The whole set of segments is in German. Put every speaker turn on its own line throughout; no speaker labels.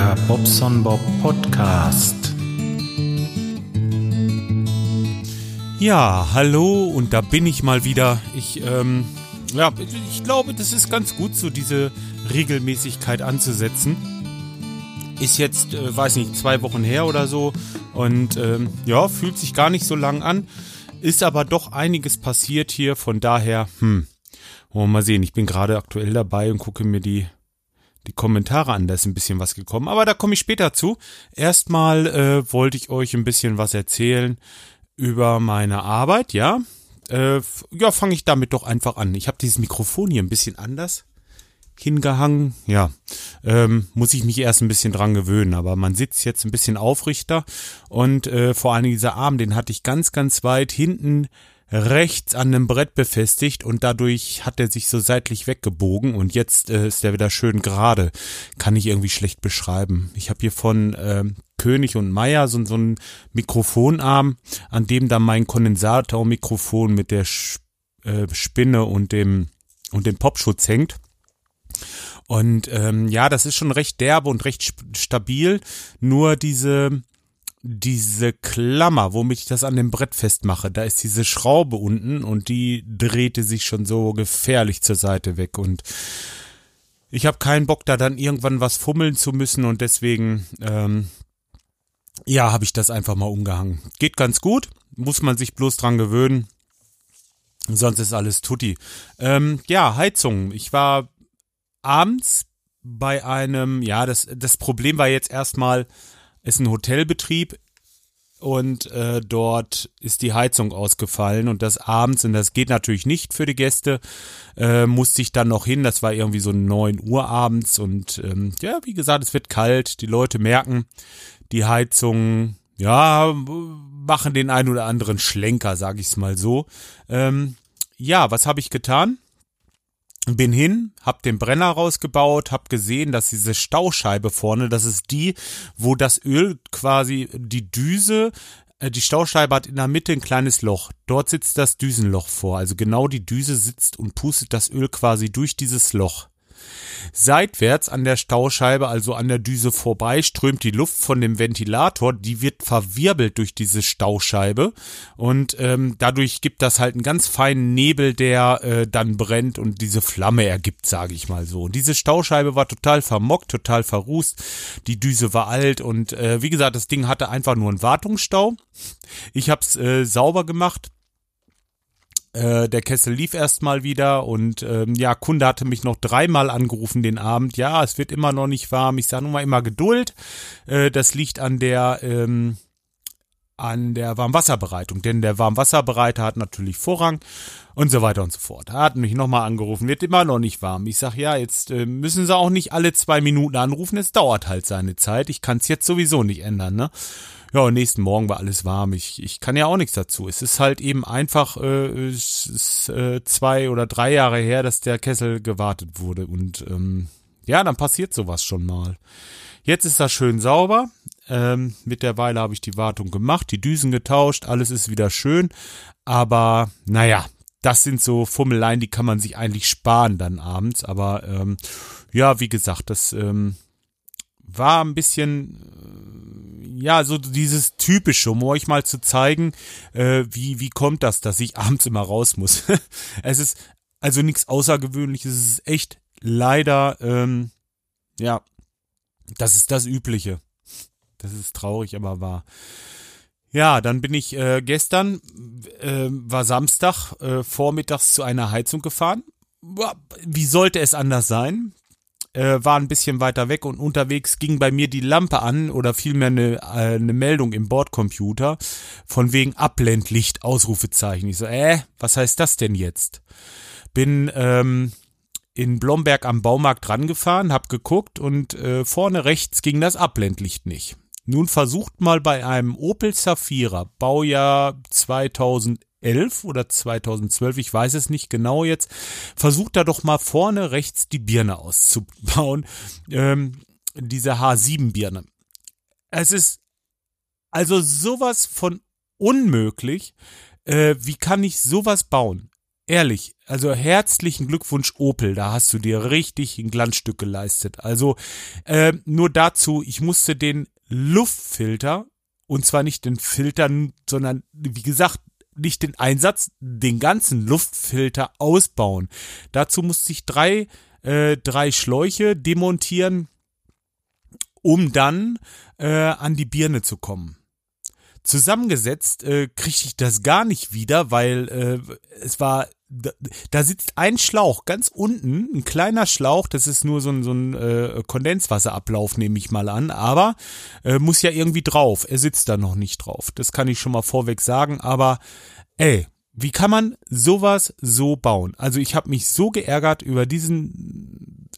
Der Bobson Bob Podcast.
Ja, hallo und da bin ich mal wieder. Ich, ähm, ja, ich glaube, das ist ganz gut, so diese Regelmäßigkeit anzusetzen. Ist jetzt, äh, weiß nicht, zwei Wochen her oder so und ähm, ja, fühlt sich gar nicht so lang an. Ist aber doch einiges passiert hier, von daher, hm, wollen wir mal sehen. Ich bin gerade aktuell dabei und gucke mir die die Kommentare an, da ist ein bisschen was gekommen, aber da komme ich später zu. Erstmal äh, wollte ich euch ein bisschen was erzählen über meine Arbeit, ja. Äh, ja, fange ich damit doch einfach an. Ich habe dieses Mikrofon hier ein bisschen anders hingehangen. Ja, ähm, muss ich mich erst ein bisschen dran gewöhnen, aber man sitzt jetzt ein bisschen aufrichter und äh, vor allem dieser Arm, den hatte ich ganz, ganz weit hinten rechts an einem Brett befestigt und dadurch hat er sich so seitlich weggebogen und jetzt äh, ist er wieder schön gerade. Kann ich irgendwie schlecht beschreiben. Ich habe hier von äh, König und Meier so, so einen Mikrofonarm, an dem dann mein Kondensatormikrofon mit der äh, Spinne und dem und dem Popschutz hängt. Und ähm, ja, das ist schon recht derbe und recht stabil. Nur diese diese Klammer, womit ich das an dem Brett festmache, da ist diese Schraube unten und die drehte sich schon so gefährlich zur Seite weg und ich habe keinen Bock, da dann irgendwann was fummeln zu müssen und deswegen, ähm, ja, habe ich das einfach mal umgehangen. Geht ganz gut, muss man sich bloß dran gewöhnen. Sonst ist alles tutti. Ähm, ja, Heizung. Ich war abends bei einem, ja, das, das Problem war jetzt erstmal, ist ein Hotelbetrieb und äh, dort ist die Heizung ausgefallen und das abends, und das geht natürlich nicht für die Gäste, äh, musste ich dann noch hin, das war irgendwie so neun Uhr abends und ähm, ja, wie gesagt, es wird kalt, die Leute merken, die Heizung, ja, machen den ein oder anderen Schlenker, sag ich's mal so. Ähm, ja, was habe ich getan? Bin hin, hab den Brenner rausgebaut, hab gesehen, dass diese Stauscheibe vorne, das ist die, wo das Öl quasi die Düse äh, die Stauscheibe hat in der Mitte ein kleines Loch. Dort sitzt das Düsenloch vor. Also genau die Düse sitzt und pustet das Öl quasi durch dieses Loch. Seitwärts an der Stauscheibe, also an der Düse vorbei, strömt die Luft von dem Ventilator, die wird verwirbelt durch diese Stauscheibe und ähm, dadurch gibt das halt einen ganz feinen Nebel, der äh, dann brennt und diese Flamme ergibt, sage ich mal so. Und diese Stauscheibe war total vermockt, total verrußt, die Düse war alt und äh, wie gesagt, das Ding hatte einfach nur einen Wartungsstau. Ich hab's äh, sauber gemacht äh, der Kessel lief erstmal wieder und ähm, ja, Kunde hatte mich noch dreimal angerufen den Abend. Ja, es wird immer noch nicht warm. Ich sage nun mal immer Geduld. Äh, das liegt an der ähm, an der Warmwasserbereitung, denn der Warmwasserbereiter hat natürlich Vorrang und so weiter und so fort. Er hat mich nochmal angerufen, wird immer noch nicht warm. Ich sag ja, jetzt äh, müssen sie auch nicht alle zwei Minuten anrufen, es dauert halt seine Zeit. Ich kann es jetzt sowieso nicht ändern, ne? Ja, und nächsten Morgen war alles warm. Ich, ich kann ja auch nichts dazu. Es ist halt eben einfach äh, es ist, äh, zwei oder drei Jahre her, dass der Kessel gewartet wurde. Und ähm, ja, dann passiert sowas schon mal. Jetzt ist das schön sauber. Ähm, mittlerweile habe ich die Wartung gemacht, die Düsen getauscht, alles ist wieder schön. Aber naja, das sind so Fummeleien, die kann man sich eigentlich sparen dann abends. Aber ähm, ja, wie gesagt, das ähm, war ein bisschen, ja, so dieses typische, um euch mal zu zeigen, äh, wie, wie kommt das, dass ich abends immer raus muss. es ist also nichts Außergewöhnliches, es ist echt leider, ähm, ja, das ist das Übliche. Das ist traurig, aber wahr. Ja, dann bin ich äh, gestern, äh, war Samstag, äh, vormittags zu einer Heizung gefahren. Wie sollte es anders sein? Äh, war ein bisschen weiter weg und unterwegs ging bei mir die Lampe an oder vielmehr eine, äh, eine Meldung im Bordcomputer von wegen Abblendlicht, Ausrufezeichen. Ich so, äh, was heißt das denn jetzt? Bin ähm, in Blomberg am Baumarkt rangefahren, hab geguckt und äh, vorne rechts ging das Abblendlicht nicht. Nun versucht mal bei einem Opel Zafira, Baujahr 2011, 2011 oder 2012, ich weiß es nicht genau jetzt, versucht da doch mal vorne rechts die Birne auszubauen, ähm, diese H7-Birne. Es ist also sowas von unmöglich. Äh, wie kann ich sowas bauen? ehrlich, also herzlichen Glückwunsch Opel, da hast du dir richtig ein Glanzstück geleistet. Also äh, nur dazu, ich musste den Luftfilter und zwar nicht den Filter, sondern wie gesagt nicht den Einsatz, den ganzen Luftfilter ausbauen. Dazu musste ich drei äh, drei Schläuche demontieren, um dann äh, an die Birne zu kommen. Zusammengesetzt äh, kriegte ich das gar nicht wieder, weil äh, es war da, da sitzt ein Schlauch ganz unten, ein kleiner Schlauch, das ist nur so ein, so ein äh, Kondenswasserablauf, nehme ich mal an, aber äh, muss ja irgendwie drauf. Er sitzt da noch nicht drauf. Das kann ich schon mal vorweg sagen, aber ey, wie kann man sowas so bauen? Also ich habe mich so geärgert über diesen.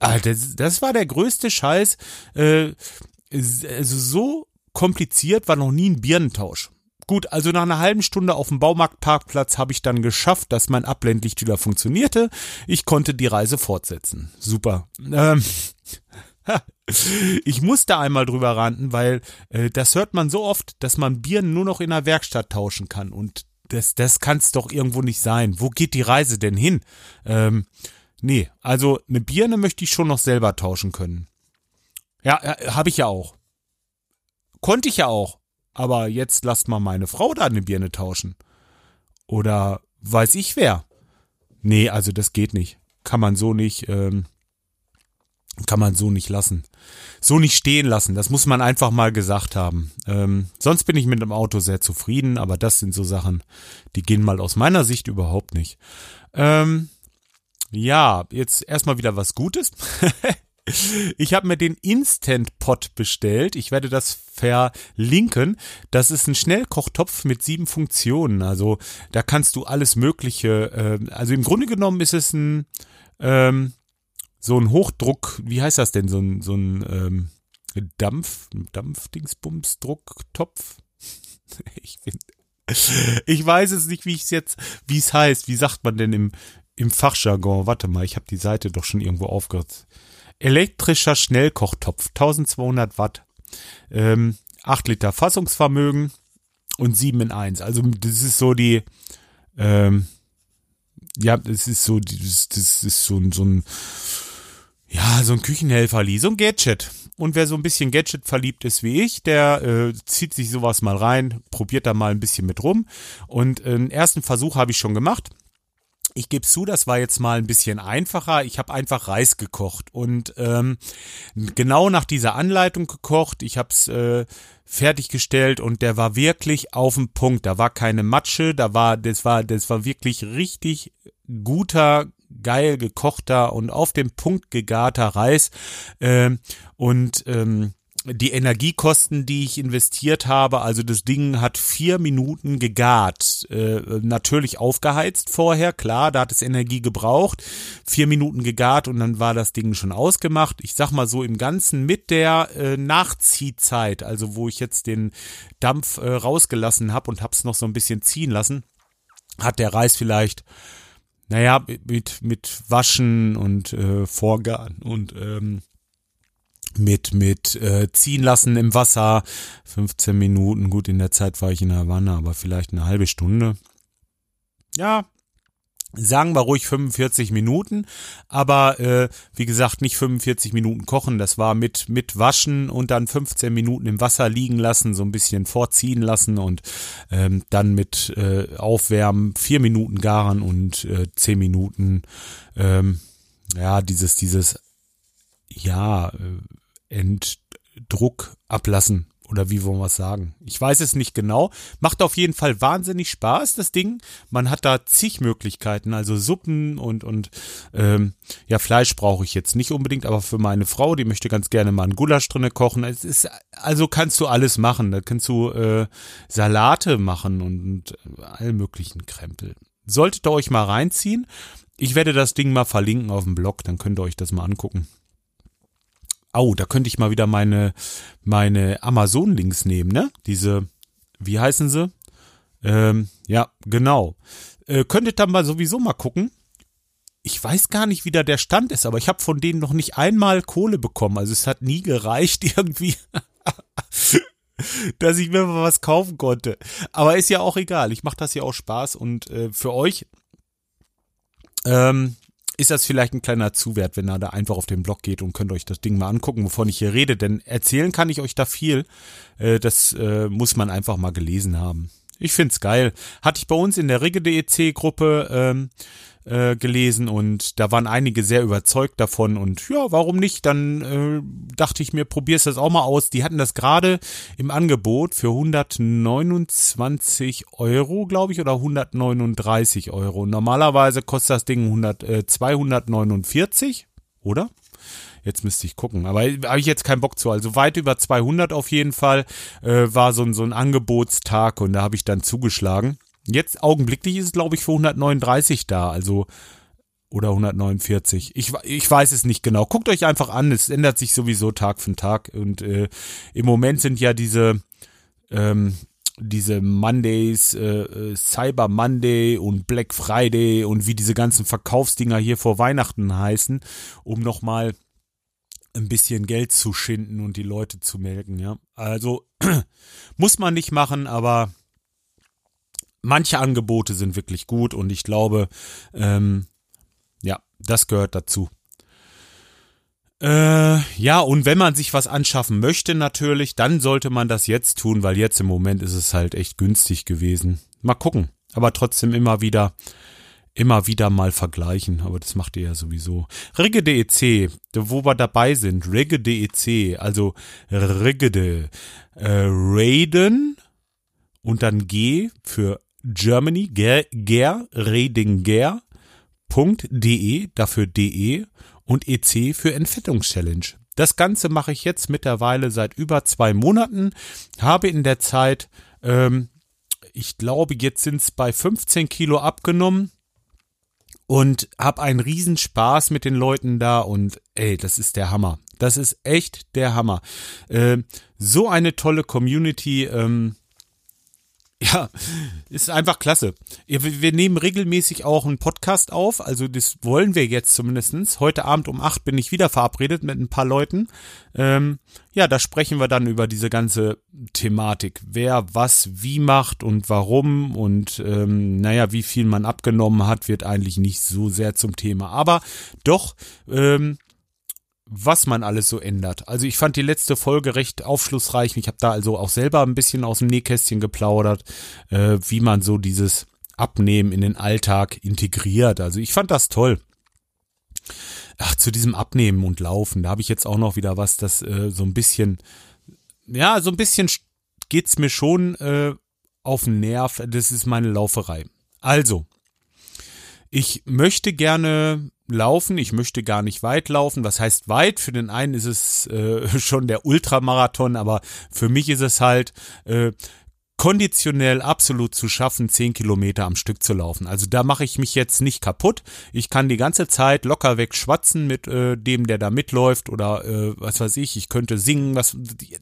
Ah, das, das war der größte Scheiß. Äh, also so kompliziert war noch nie ein Birnentausch. Gut, also nach einer halben Stunde auf dem Baumarktparkplatz habe ich dann geschafft, dass mein Abblendlicht wieder funktionierte. Ich konnte die Reise fortsetzen. Super. Ähm, ich musste einmal drüber ranten, weil äh, das hört man so oft, dass man Birnen nur noch in der Werkstatt tauschen kann. Und das, das kann es doch irgendwo nicht sein. Wo geht die Reise denn hin? Ähm, nee, also eine Birne möchte ich schon noch selber tauschen können. Ja, äh, habe ich ja auch. Konnte ich ja auch. Aber jetzt lasst mal meine Frau da eine Birne tauschen. Oder weiß ich wer. Nee, also das geht nicht. Kann man so nicht, ähm, kann man so nicht lassen. So nicht stehen lassen. Das muss man einfach mal gesagt haben. Ähm, sonst bin ich mit dem Auto sehr zufrieden, aber das sind so Sachen, die gehen mal aus meiner Sicht überhaupt nicht. Ähm, ja, jetzt erstmal wieder was Gutes. Ich habe mir den Instant Pot bestellt. Ich werde das verlinken. Das ist ein Schnellkochtopf mit sieben Funktionen. Also da kannst du alles Mögliche. Äh, also im Grunde genommen ist es ein ähm, so ein Hochdruck. Wie heißt das denn? So ein so ein ähm, Dampf Dampfdingsbums-Drucktopf. Ich bin ich weiß es nicht, wie ich es jetzt, wie es heißt. Wie sagt man denn im, im Fachjargon? Warte mal, ich habe die Seite doch schon irgendwo aufgehört. Elektrischer Schnellkochtopf, 1200 Watt, ähm, 8 Liter Fassungsvermögen und 7 in 1. Also das ist so die, ähm, ja, das ist so, das, das ist so, so ein, ja, so ein Küchenhelferli, so ein Gadget. Und wer so ein bisschen Gadget verliebt ist wie ich, der äh, zieht sich sowas mal rein, probiert da mal ein bisschen mit rum. Und äh, einen ersten Versuch habe ich schon gemacht. Ich gebe zu, das war jetzt mal ein bisschen einfacher. Ich habe einfach Reis gekocht und ähm, genau nach dieser Anleitung gekocht. Ich habe es äh, fertiggestellt und der war wirklich auf dem Punkt. Da war keine Matsche, da war das war das war wirklich richtig guter geil gekochter und auf dem Punkt gegarter Reis äh, und ähm, die Energiekosten, die ich investiert habe, also das Ding hat vier Minuten gegart, äh, natürlich aufgeheizt vorher, klar, da hat es Energie gebraucht, vier Minuten gegart und dann war das Ding schon ausgemacht. Ich sag mal so im Ganzen mit der äh, Nachziehzeit, also wo ich jetzt den Dampf äh, rausgelassen habe und hab's noch so ein bisschen ziehen lassen, hat der Reis vielleicht naja, mit, mit Waschen und äh, Vorgaren und ähm, mit mit äh, ziehen lassen im Wasser. 15 Minuten gut in der Zeit war ich in der Wanne aber vielleicht eine halbe Stunde. Ja sagen wir ruhig 45 Minuten, aber äh, wie gesagt nicht 45 Minuten kochen, das war mit mit waschen und dann 15 Minuten im Wasser liegen lassen, so ein bisschen vorziehen lassen und ähm, dann mit äh, aufwärmen, vier Minuten garen und äh, 10 Minuten ähm, ja dieses dieses ja äh, Entdruck ablassen. Oder wie wollen wir es sagen? Ich weiß es nicht genau. Macht auf jeden Fall wahnsinnig Spaß, das Ding. Man hat da zig Möglichkeiten, also Suppen und, und ähm, ja, Fleisch brauche ich jetzt nicht unbedingt, aber für meine Frau, die möchte ganz gerne mal einen Gulasch drinne kochen. Es ist, also kannst du alles machen. Da kannst du äh, Salate machen und, und all möglichen Krempel. Solltet ihr euch mal reinziehen. Ich werde das Ding mal verlinken auf dem Blog, dann könnt ihr euch das mal angucken. Au, da könnte ich mal wieder meine, meine Amazon-Links nehmen, ne? Diese, wie heißen sie? Ähm, ja, genau. Äh, könntet dann mal sowieso mal gucken. Ich weiß gar nicht, wie da der Stand ist, aber ich habe von denen noch nicht einmal Kohle bekommen. Also es hat nie gereicht irgendwie, dass ich mir mal was kaufen konnte. Aber ist ja auch egal. Ich mache das ja auch Spaß und äh, für euch ähm, ist das vielleicht ein kleiner Zuwert, wenn ihr da einfach auf den Blog geht und könnt euch das Ding mal angucken, wovon ich hier rede. Denn erzählen kann ich euch da viel. Äh, das äh, muss man einfach mal gelesen haben. Ich find's geil. Hatte ich bei uns in der Rigge.dec-Gruppe ähm, äh, gelesen und da waren einige sehr überzeugt davon und ja, warum nicht? Dann äh, dachte ich mir, probier's das auch mal aus. Die hatten das gerade im Angebot für 129 Euro, glaube ich, oder 139 Euro. Normalerweise kostet das Ding 100, äh, 249, oder? Jetzt müsste ich gucken. Aber habe ich jetzt keinen Bock zu. Also weit über 200 auf jeden Fall äh, war so ein, so ein Angebotstag und da habe ich dann zugeschlagen. Jetzt augenblicklich ist es, glaube ich, für 139 da. Also oder 149. Ich, ich weiß es nicht genau. Guckt euch einfach an. Es ändert sich sowieso Tag für Tag. Und äh, im Moment sind ja diese ähm, diese Mondays, äh, äh, Cyber Monday und Black Friday und wie diese ganzen Verkaufsdinger hier vor Weihnachten heißen, um nochmal ein bisschen Geld zu schinden und die Leute zu melken, ja. Also muss man nicht machen, aber manche Angebote sind wirklich gut und ich glaube, ähm, ja, das gehört dazu. Äh, ja, und wenn man sich was anschaffen möchte natürlich, dann sollte man das jetzt tun, weil jetzt im Moment ist es halt echt günstig gewesen. Mal gucken. Aber trotzdem immer wieder immer wieder mal vergleichen, aber das macht ihr ja sowieso. Rigge.dec, wo wir dabei sind, Rigge.dec, also Rigge, äh, Raiden und dann G für Germany, ger, ger Redinger, .de, dafür de und EC für Entfettungschallenge. Das Ganze mache ich jetzt mittlerweile seit über zwei Monaten, habe in der Zeit, ähm, ich glaube, jetzt sind es bei 15 Kilo abgenommen und hab einen Riesenspaß mit den Leuten da und ey, das ist der Hammer. Das ist echt der Hammer. Äh, so eine tolle Community. Ähm, ja, ist einfach klasse. Wir nehmen regelmäßig auch einen Podcast auf, also das wollen wir jetzt zumindestens. Heute Abend um acht bin ich wieder verabredet mit ein paar Leuten. Ähm, ja, da sprechen wir dann über diese ganze Thematik. Wer was wie macht und warum und ähm, naja, wie viel man abgenommen hat, wird eigentlich nicht so sehr zum Thema. Aber doch, ähm, was man alles so ändert. Also ich fand die letzte Folge recht aufschlussreich. Ich habe da also auch selber ein bisschen aus dem Nähkästchen geplaudert, äh, wie man so dieses Abnehmen in den Alltag integriert. Also ich fand das toll. Ach, zu diesem Abnehmen und Laufen, da habe ich jetzt auch noch wieder was, das äh, so ein bisschen, ja, so ein bisschen geht's mir schon äh, auf den Nerv. Das ist meine Lauferei. Also, ich möchte gerne laufen, ich möchte gar nicht weit laufen. Was heißt weit? Für den einen ist es äh, schon der Ultramarathon, aber für mich ist es halt äh, konditionell absolut zu schaffen, zehn Kilometer am Stück zu laufen. Also da mache ich mich jetzt nicht kaputt. Ich kann die ganze Zeit locker weg schwatzen mit äh, dem, der da mitläuft oder äh, was weiß ich. Ich könnte singen. Was,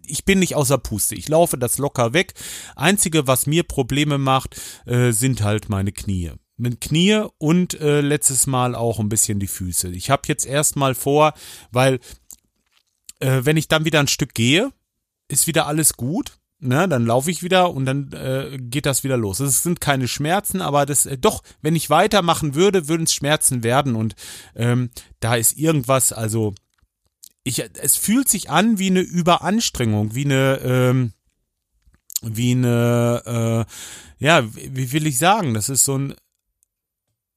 ich bin nicht außer Puste. Ich laufe das locker weg. Einzige, was mir Probleme macht, äh, sind halt meine Knie mit Knie und äh, letztes Mal auch ein bisschen die Füße. Ich habe jetzt erstmal vor, weil äh, wenn ich dann wieder ein Stück gehe, ist wieder alles gut. Ne, dann laufe ich wieder und dann äh, geht das wieder los. Es sind keine Schmerzen, aber das äh, doch, wenn ich weitermachen würde, würden es Schmerzen werden und ähm, da ist irgendwas, also ich, es fühlt sich an wie eine Überanstrengung, wie eine ähm, wie eine äh, ja, wie will ich sagen, das ist so ein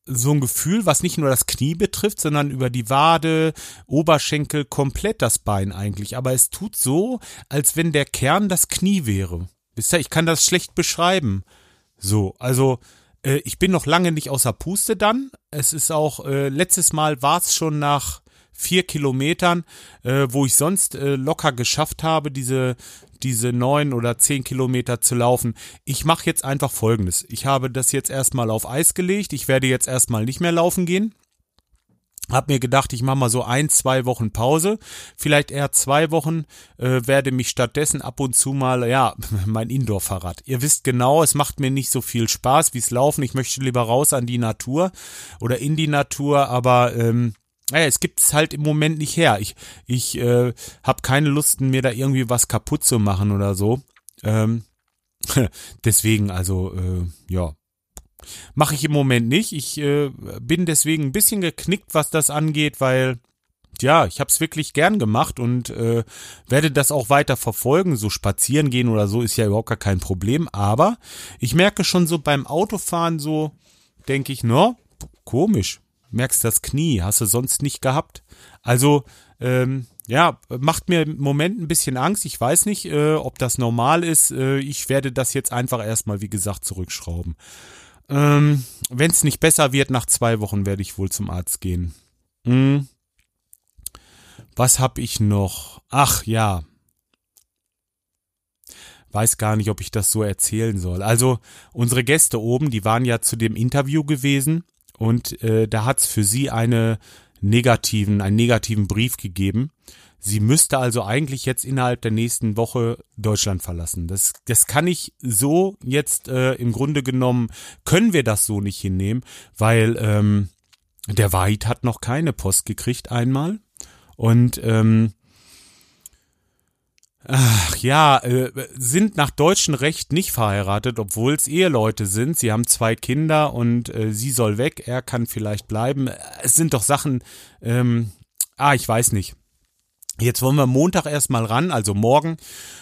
so ein Gefühl, was nicht nur das Knie betrifft, sondern über die Wade, Oberschenkel, komplett das Bein eigentlich. Aber es tut so, als wenn der Kern das Knie wäre. Wisst ihr, ich kann das schlecht beschreiben. So, also äh, ich bin noch lange nicht außer Puste dann. Es ist auch, äh, letztes Mal war es schon nach vier Kilometern, äh, wo ich sonst äh, locker geschafft habe, diese diese neun oder zehn Kilometer zu laufen. Ich mache jetzt einfach Folgendes. Ich habe das jetzt erstmal auf Eis gelegt. Ich werde jetzt erstmal nicht mehr laufen gehen. Hab mir gedacht, ich mache mal so ein, zwei Wochen Pause, vielleicht eher zwei Wochen, äh, werde mich stattdessen ab und zu mal, ja, mein Indoor-Fahrrad. Ihr wisst genau, es macht mir nicht so viel Spaß wie's Laufen. Ich möchte lieber raus an die Natur oder in die Natur, aber ähm, naja, es gibt's halt im Moment nicht her. Ich, ich äh, habe keine Lust, mir da irgendwie was kaputt zu machen oder so. Ähm, deswegen, also, äh, ja, Mache ich im Moment nicht. Ich äh, bin deswegen ein bisschen geknickt, was das angeht, weil ja, ich habe es wirklich gern gemacht und äh, werde das auch weiter verfolgen. So spazieren gehen oder so ist ja überhaupt gar kein Problem. Aber ich merke schon so beim Autofahren so, denke ich, no, komisch. Merkst das Knie, hast du sonst nicht gehabt. Also, ähm, ja, macht mir im Moment ein bisschen Angst. Ich weiß nicht, äh, ob das normal ist. Äh, ich werde das jetzt einfach erstmal, wie gesagt, zurückschrauben. Ähm, Wenn es nicht besser wird, nach zwei Wochen werde ich wohl zum Arzt gehen. Hm. Was hab ich noch? Ach ja. Weiß gar nicht, ob ich das so erzählen soll. Also unsere Gäste oben, die waren ja zu dem Interview gewesen und äh, da hat's für sie eine negativen, einen negativen Brief gegeben. Sie müsste also eigentlich jetzt innerhalb der nächsten Woche Deutschland verlassen. Das, das kann ich so jetzt äh, im Grunde genommen, können wir das so nicht hinnehmen, weil ähm, der Wahid hat noch keine Post gekriegt einmal. Und ähm, Ach ja, äh, sind nach deutschem Recht nicht verheiratet, obwohl es Eheleute sind. Sie haben zwei Kinder und äh, sie soll weg, er kann vielleicht bleiben. Es sind doch Sachen, ähm, ah, ich weiß nicht. Jetzt wollen wir Montag erstmal ran, also morgen,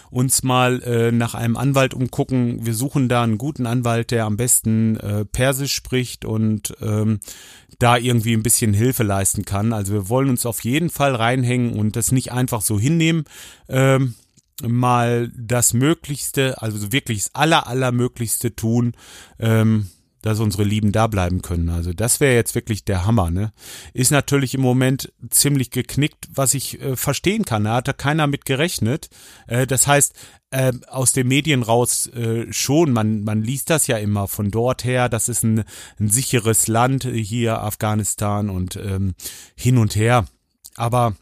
uns mal äh, nach einem Anwalt umgucken. Wir suchen da einen guten Anwalt, der am besten äh, Persisch spricht und ähm, da irgendwie ein bisschen Hilfe leisten kann. Also wir wollen uns auf jeden Fall reinhängen und das nicht einfach so hinnehmen. Ähm, mal das Möglichste, also wirklich das aller, allermöglichste tun, ähm, dass unsere Lieben da bleiben können. Also das wäre jetzt wirklich der Hammer, ne? Ist natürlich im Moment ziemlich geknickt, was ich äh, verstehen kann. Da hat da keiner mit gerechnet. Äh, das heißt, äh, aus den Medien raus äh, schon, man, man liest das ja immer von dort her, das ist ein, ein sicheres Land hier, Afghanistan und ähm, hin und her. Aber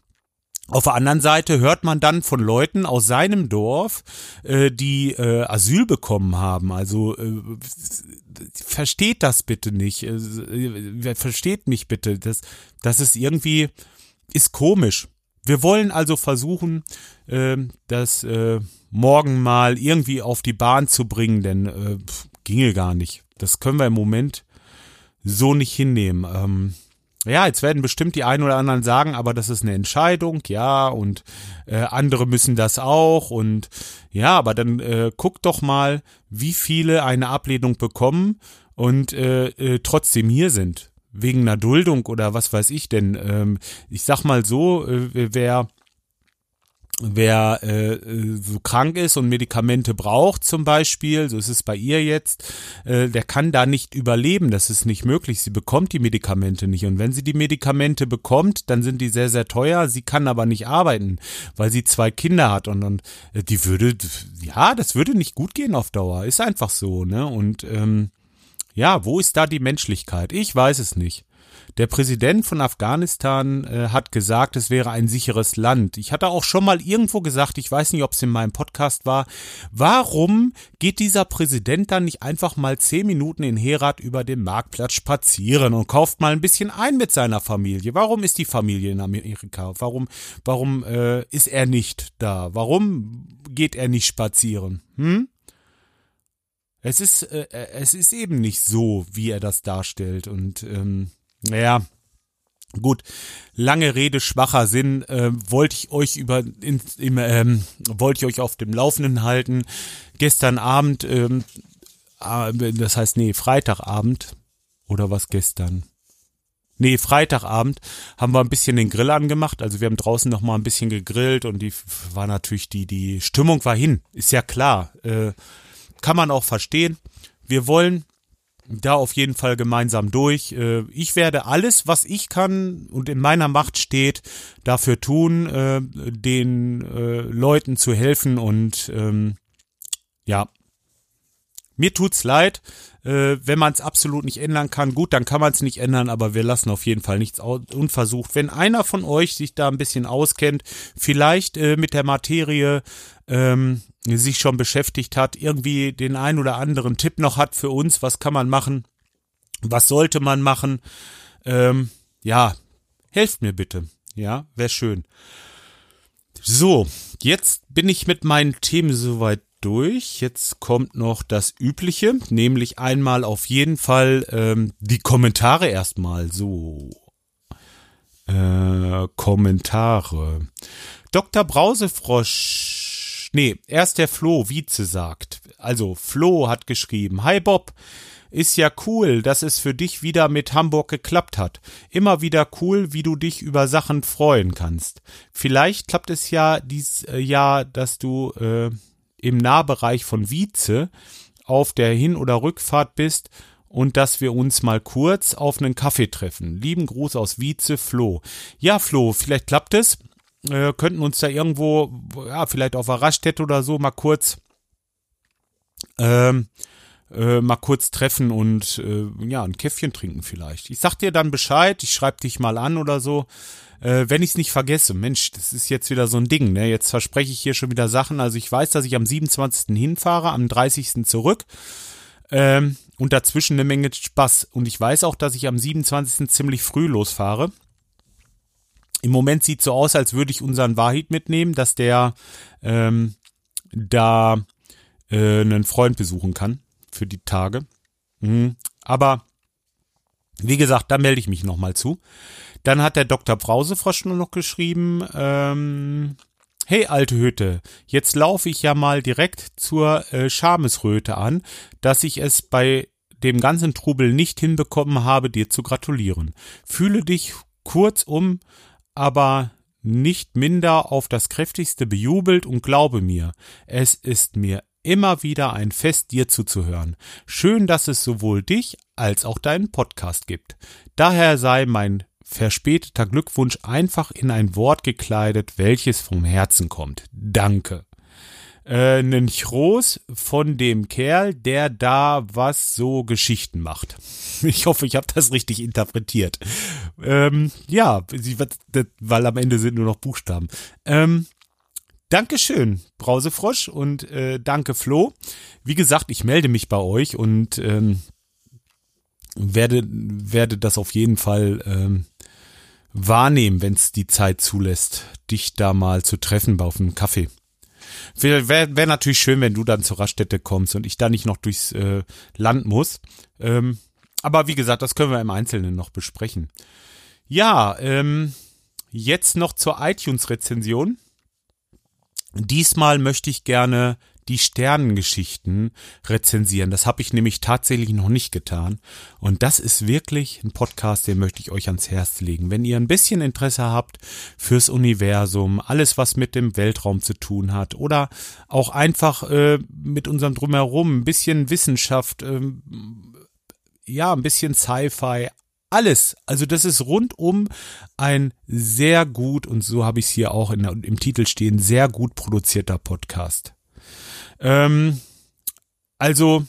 auf der anderen Seite hört man dann von Leuten aus seinem Dorf, äh, die äh, Asyl bekommen haben. Also äh, versteht das bitte nicht. Äh, versteht mich bitte. Das, das ist irgendwie, ist komisch. Wir wollen also versuchen, äh, das äh, morgen mal irgendwie auf die Bahn zu bringen, denn äh, ginge gar nicht. Das können wir im Moment so nicht hinnehmen. Ähm, ja, jetzt werden bestimmt die einen oder anderen sagen, aber das ist eine Entscheidung, ja, und äh, andere müssen das auch und ja, aber dann äh, guck doch mal, wie viele eine Ablehnung bekommen und äh, äh, trotzdem hier sind. Wegen einer Duldung oder was weiß ich denn. Ähm, ich sag mal so, äh, wer wer äh, so krank ist und Medikamente braucht zum Beispiel, so ist es bei ihr jetzt, äh, der kann da nicht überleben. Das ist nicht möglich. Sie bekommt die Medikamente nicht. Und wenn sie die Medikamente bekommt, dann sind die sehr, sehr teuer. Sie kann aber nicht arbeiten, weil sie zwei Kinder hat. Und, und äh, die würde, ja, das würde nicht gut gehen auf Dauer. Ist einfach so, ne? Und ähm, ja, wo ist da die Menschlichkeit? Ich weiß es nicht. Der Präsident von Afghanistan äh, hat gesagt, es wäre ein sicheres Land. Ich hatte auch schon mal irgendwo gesagt, ich weiß nicht, ob es in meinem Podcast war, warum geht dieser Präsident dann nicht einfach mal zehn Minuten in Herat über den Marktplatz spazieren und kauft mal ein bisschen ein mit seiner Familie? Warum ist die Familie in Amerika? Warum, warum äh, ist er nicht da? Warum geht er nicht spazieren? Hm? Es ist, äh, es ist eben nicht so, wie er das darstellt. Und ähm, naja, Gut, lange Rede, schwacher Sinn, äh, wollte ich euch über in, im, ähm, wollte ich euch auf dem Laufenden halten. Gestern Abend, ähm, äh, das heißt, nee, Freitagabend oder was gestern? Nee, Freitagabend haben wir ein bisschen den Grill angemacht. Also wir haben draußen noch mal ein bisschen gegrillt und die war natürlich die die Stimmung war hin. Ist ja klar, äh, kann man auch verstehen. Wir wollen da auf jeden Fall gemeinsam durch. Äh, ich werde alles, was ich kann und in meiner Macht steht, dafür tun, äh, den äh, Leuten zu helfen und ähm, ja, mir tut's leid, wenn man es absolut nicht ändern kann. Gut, dann kann man es nicht ändern, aber wir lassen auf jeden Fall nichts unversucht. Wenn einer von euch sich da ein bisschen auskennt, vielleicht mit der Materie ähm, sich schon beschäftigt hat, irgendwie den ein oder anderen Tipp noch hat für uns, was kann man machen, was sollte man machen, ähm, ja, helft mir bitte, ja, wäre schön. So, jetzt bin ich mit meinen Themen soweit durch. Jetzt kommt noch das Übliche, nämlich einmal auf jeden Fall ähm, die Kommentare erstmal. So. Äh, Kommentare. Dr. Brausefrosch. Nee, erst der Flo Wietze sagt. Also, Flo hat geschrieben. Hi Bob. Ist ja cool, dass es für dich wieder mit Hamburg geklappt hat. Immer wieder cool, wie du dich über Sachen freuen kannst. Vielleicht klappt es ja dies äh, Jahr, dass du äh, im Nahbereich von Wietze auf der Hin- oder Rückfahrt bist und dass wir uns mal kurz auf einen Kaffee treffen. Lieben Gruß aus Wietze, Flo. Ja, Flo, vielleicht klappt es. Äh, könnten uns da irgendwo, ja, vielleicht auf der Raststätte oder so mal kurz ähm, äh, mal kurz treffen und äh, ja, ein Käffchen trinken vielleicht. Ich sag dir dann Bescheid, ich schreib dich mal an oder so. Äh, wenn ich es nicht vergesse, Mensch, das ist jetzt wieder so ein Ding, ne? Jetzt verspreche ich hier schon wieder Sachen. Also ich weiß, dass ich am 27. hinfahre, am 30. zurück. Ähm, und dazwischen eine Menge Spaß. Und ich weiß auch, dass ich am 27. ziemlich früh losfahre. Im Moment sieht so aus, als würde ich unseren Wahid mitnehmen, dass der ähm, da äh, einen Freund besuchen kann für die Tage. Mhm. Aber wie gesagt, da melde ich mich nochmal zu. Dann hat der Dr. Brausefrosch nur noch geschrieben, ähm, Hey alte Hütte, jetzt laufe ich ja mal direkt zur äh, Schamesröte an, dass ich es bei dem ganzen Trubel nicht hinbekommen habe, dir zu gratulieren. Fühle dich kurzum, aber nicht minder auf das kräftigste bejubelt und glaube mir, es ist mir immer wieder ein Fest, dir zuzuhören. Schön, dass es sowohl dich als auch deinen Podcast gibt. Daher sei mein verspäteter Glückwunsch einfach in ein Wort gekleidet, welches vom Herzen kommt. Danke. Äh, nen Chros von dem Kerl, der da was so Geschichten macht. Ich hoffe, ich habe das richtig interpretiert. Ähm, ja, weil am Ende sind nur noch Buchstaben. Ähm, Dankeschön, Brausefrosch und äh, danke Flo. Wie gesagt, ich melde mich bei euch und ähm, werde werde das auf jeden Fall ähm, wahrnehmen, wenn es die Zeit zulässt, dich da mal zu treffen auf einem Kaffee. Wäre wär, wär natürlich schön, wenn du dann zur Raststätte kommst und ich da nicht noch durchs äh, Land muss. Ähm, aber wie gesagt, das können wir im Einzelnen noch besprechen. Ja, ähm, jetzt noch zur iTunes-Rezension. Diesmal möchte ich gerne die Sternengeschichten rezensieren. Das habe ich nämlich tatsächlich noch nicht getan. Und das ist wirklich ein Podcast, den möchte ich euch ans Herz legen. Wenn ihr ein bisschen Interesse habt fürs Universum, alles was mit dem Weltraum zu tun hat oder auch einfach äh, mit unserem Drumherum, ein bisschen Wissenschaft, äh, ja, ein bisschen Sci-Fi, alles. Also das ist rundum ein sehr gut, und so habe ich es hier auch in, im Titel stehen, sehr gut produzierter Podcast. Ähm, also,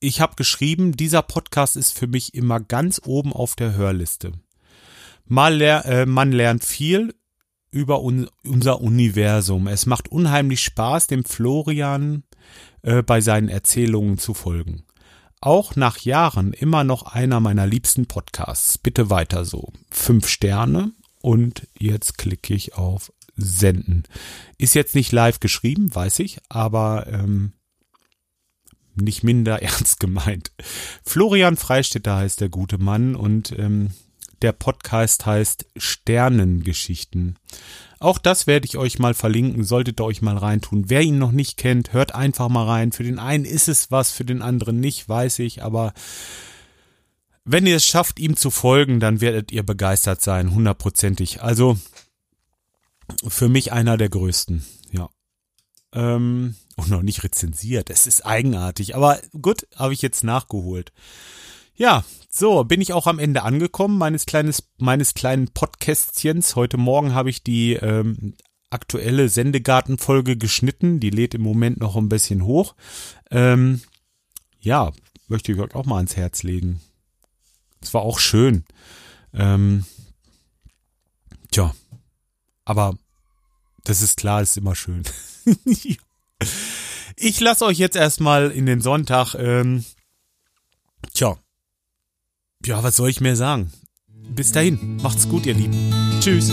ich habe geschrieben, dieser Podcast ist für mich immer ganz oben auf der Hörliste. Mal äh, man lernt viel über un unser Universum. Es macht unheimlich Spaß, dem Florian äh, bei seinen Erzählungen zu folgen. Auch nach Jahren immer noch einer meiner liebsten Podcasts. Bitte weiter so. Fünf Sterne und jetzt klicke ich auf Senden. Ist jetzt nicht live geschrieben, weiß ich, aber ähm, nicht minder ernst gemeint. Florian Freistetter heißt der gute Mann und ähm, der Podcast heißt Sternengeschichten. Auch das werde ich euch mal verlinken, solltet ihr euch mal reintun. Wer ihn noch nicht kennt, hört einfach mal rein. Für den einen ist es was, für den anderen nicht, weiß ich, aber wenn ihr es schafft, ihm zu folgen, dann werdet ihr begeistert sein, hundertprozentig. Also für mich einer der größten, ja. Ähm, und noch nicht rezensiert, es ist eigenartig, aber gut, habe ich jetzt nachgeholt. Ja, so, bin ich auch am Ende angekommen meines kleines meines kleinen Podcastchens. Heute Morgen habe ich die ähm, aktuelle Sendegartenfolge geschnitten. Die lädt im Moment noch ein bisschen hoch. Ähm, ja, möchte ich euch auch mal ans Herz legen. Es war auch schön. Ähm, tja, aber das ist klar, ist immer schön. ich lasse euch jetzt erstmal in den Sonntag. Ähm, tja, ja, was soll ich mehr sagen? Bis dahin, macht's gut, ihr Lieben. Tschüss.